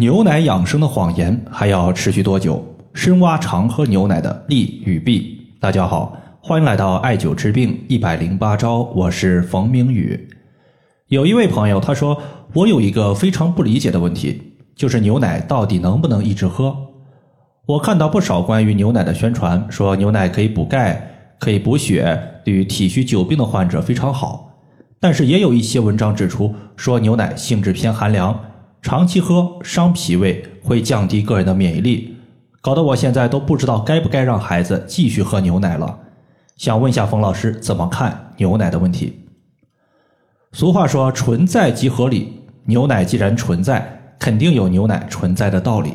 牛奶养生的谎言还要持续多久？深挖常喝牛奶的利与弊。大家好，欢迎来到艾灸治病一百零八招，我是冯明宇。有一位朋友他说，我有一个非常不理解的问题，就是牛奶到底能不能一直喝？我看到不少关于牛奶的宣传，说牛奶可以补钙、可以补血，对于体虚久病的患者非常好。但是也有一些文章指出，说牛奶性质偏寒凉。长期喝伤脾胃，会降低个人的免疫力，搞得我现在都不知道该不该让孩子继续喝牛奶了。想问一下冯老师怎么看牛奶的问题？俗话说“存在即合理”，牛奶既然存在，肯定有牛奶存在的道理。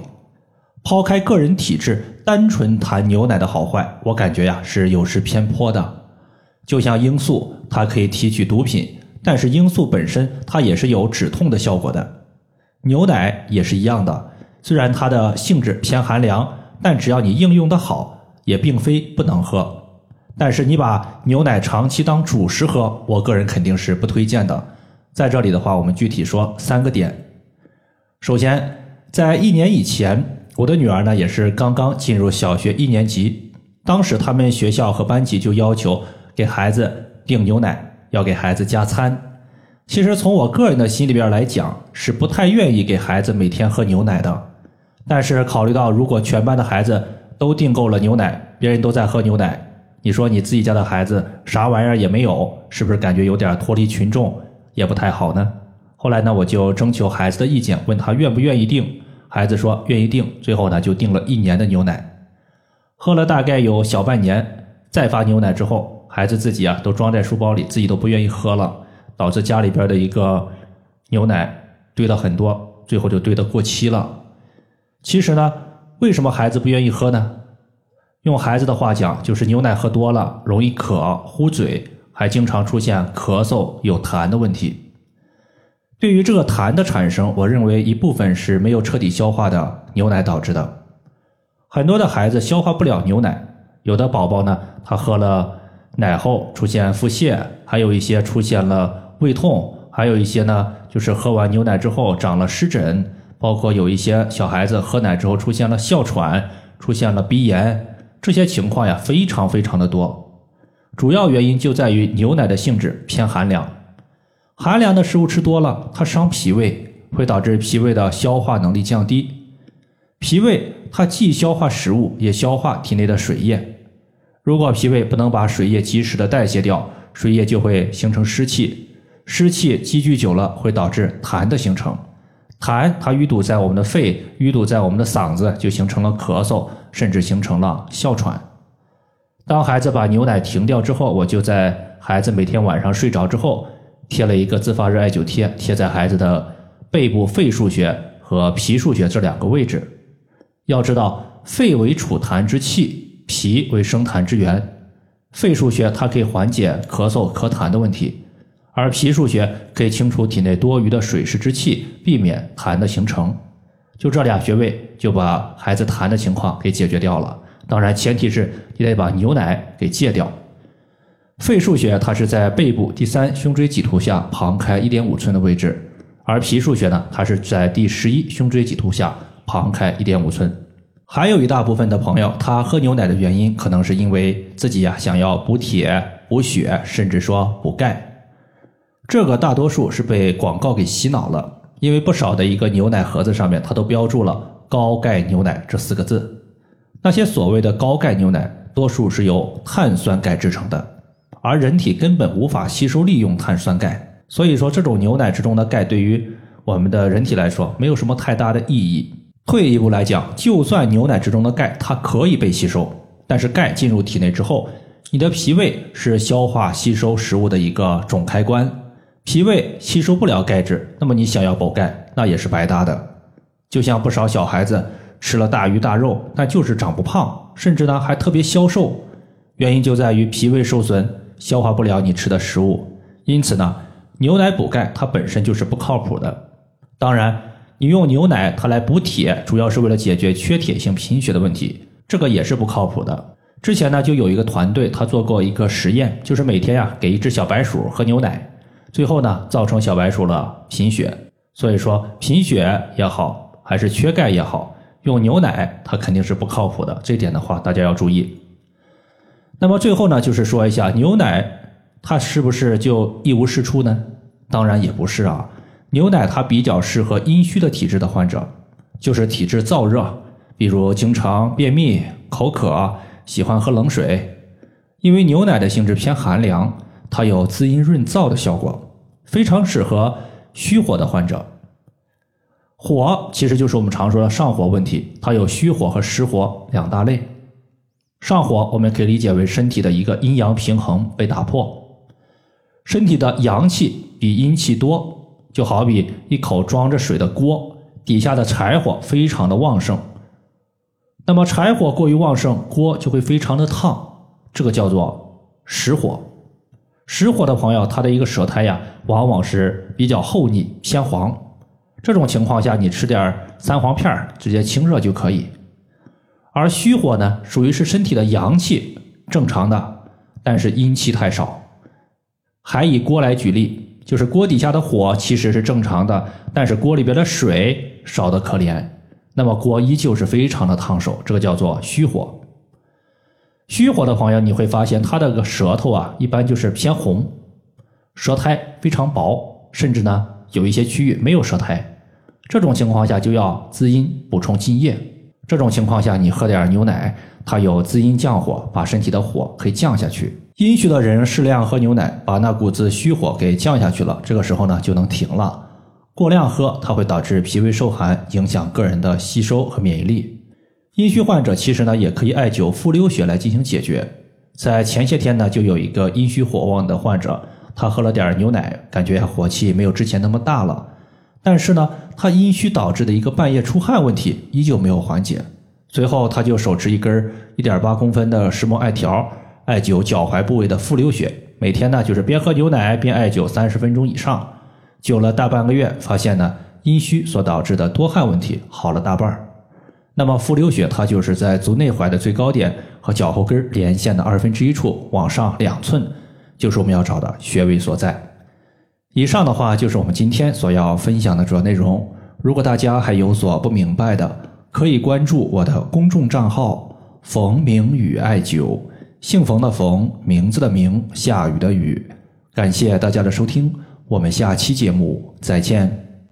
抛开个人体质，单纯谈牛奶的好坏，我感觉呀是有失偏颇的。就像罂粟，它可以提取毒品，但是罂粟本身它也是有止痛的效果的。牛奶也是一样的，虽然它的性质偏寒凉，但只要你应用的好，也并非不能喝。但是你把牛奶长期当主食喝，我个人肯定是不推荐的。在这里的话，我们具体说三个点。首先，在一年以前，我的女儿呢也是刚刚进入小学一年级，当时他们学校和班级就要求给孩子订牛奶，要给孩子加餐。其实从我个人的心里边来讲，是不太愿意给孩子每天喝牛奶的。但是考虑到如果全班的孩子都订购了牛奶，别人都在喝牛奶，你说你自己家的孩子啥玩意儿也没有，是不是感觉有点脱离群众，也不太好呢？后来呢，我就征求孩子的意见，问他愿不愿意订。孩子说愿意订，最后呢就订了一年的牛奶，喝了大概有小半年，再发牛奶之后，孩子自己啊都装在书包里，自己都不愿意喝了。导致家里边的一个牛奶堆了很多，最后就堆得过期了。其实呢，为什么孩子不愿意喝呢？用孩子的话讲，就是牛奶喝多了容易渴、糊嘴，还经常出现咳嗽、有痰的问题。对于这个痰的产生，我认为一部分是没有彻底消化的牛奶导致的。很多的孩子消化不了牛奶，有的宝宝呢，他喝了奶后出现腹泻，还有一些出现了。胃痛，还有一些呢，就是喝完牛奶之后长了湿疹，包括有一些小孩子喝奶之后出现了哮喘，出现了鼻炎，这些情况呀非常非常的多。主要原因就在于牛奶的性质偏寒凉，寒凉的食物吃多了，它伤脾胃，会导致脾胃的消化能力降低。脾胃它既消化食物，也消化体内的水液。如果脾胃不能把水液及时的代谢掉，水液就会形成湿气。湿气积聚久了，会导致痰的形成。痰它淤堵在我们的肺，淤堵在我们的嗓子，就形成了咳嗽，甚至形成了哮喘。当孩子把牛奶停掉之后，我就在孩子每天晚上睡着之后，贴了一个自发热艾灸贴，贴在孩子的背部肺腧穴和脾腧穴这两个位置。要知道，肺为储痰之器，脾为生痰之源。肺腧穴它可以缓解咳嗽、咳痰的问题。而脾腧穴可以清除体内多余的水湿之气，避免痰的形成。就这俩穴位，就把孩子痰的情况给解决掉了。当然，前提是你得把牛奶给戒掉。肺腧穴它是在背部第三胸椎棘突下旁开一点五寸的位置，而脾腧穴呢，它是在第十一胸椎棘突下旁开一点五寸。还有一大部分的朋友，他喝牛奶的原因，可能是因为自己呀想要补铁、补血，甚至说补钙。这个大多数是被广告给洗脑了，因为不少的一个牛奶盒子上面，它都标注了“高钙牛奶”这四个字。那些所谓的高钙牛奶，多数是由碳酸钙制成的，而人体根本无法吸收利用碳酸钙，所以说这种牛奶之中的钙对于我们的人体来说没有什么太大的意义。退一步来讲，就算牛奶之中的钙它可以被吸收，但是钙进入体内之后，你的脾胃是消化吸收食物的一个总开关。脾胃吸收不了钙质，那么你想要补钙，那也是白搭的。就像不少小孩子吃了大鱼大肉，但就是长不胖，甚至呢还特别消瘦，原因就在于脾胃受损，消化不了你吃的食物。因此呢，牛奶补钙它本身就是不靠谱的。当然，你用牛奶它来补铁，主要是为了解决缺铁性贫血的问题，这个也是不靠谱的。之前呢就有一个团队他做过一个实验，就是每天呀给一只小白鼠喝牛奶。最后呢，造成小白鼠了贫血。所以说，贫血也好，还是缺钙也好，用牛奶它肯定是不靠谱的。这点的话，大家要注意。那么最后呢，就是说一下牛奶它是不是就一无是处呢？当然也不是啊。牛奶它比较适合阴虚的体质的患者，就是体质燥热，比如经常便秘、口渴、喜欢喝冷水。因为牛奶的性质偏寒凉，它有滋阴润燥的效果，非常适合虚火的患者。火其实就是我们常说的上火问题，它有虚火和实火两大类。上火我们可以理解为身体的一个阴阳平衡被打破，身体的阳气比阴气多。就好比一口装着水的锅，底下的柴火非常的旺盛，那么柴火过于旺盛，锅就会非常的烫，这个叫做实火。实火的朋友，他的一个舌苔呀，往往是比较厚腻偏黄，这种情况下，你吃点三黄片直接清热就可以。而虚火呢，属于是身体的阳气正常的，但是阴气太少。还以锅来举例。就是锅底下的火其实是正常的，但是锅里边的水少得可怜，那么锅依旧是非常的烫手，这个叫做虚火。虚火的朋友，你会发现他的个舌头啊，一般就是偏红，舌苔非常薄，甚至呢有一些区域没有舌苔。这种情况下就要滋阴补充津液。这种情况下，你喝点牛奶，它有滋阴降火，把身体的火可以降下去。阴虚的人适量喝牛奶，把那股子虚火给降下去了。这个时候呢，就能停了。过量喝，它会导致脾胃受寒，影响个人的吸收和免疫力。阴虚患者其实呢，也可以艾灸复溜血来进行解决。在前些天呢，就有一个阴虚火旺的患者，他喝了点牛奶，感觉火气没有之前那么大了。但是呢，他阴虚导致的一个半夜出汗问题依旧没有缓解。随后他就手持一根一点八公分的石墨艾条。艾灸脚踝部位的复溜血，每天呢就是边喝牛奶边艾灸三十分钟以上，灸了大半个月，发现呢阴虚所导致的多汗问题好了大半儿。那么复溜血它就是在足内踝的最高点和脚后跟连线的二分之一处往上两寸，就是我们要找的穴位所在。以上的话就是我们今天所要分享的主要内容。如果大家还有所不明白的，可以关注我的公众账号“冯明宇艾灸”。姓冯的冯，名字的名，下雨的雨。感谢大家的收听，我们下期节目再见。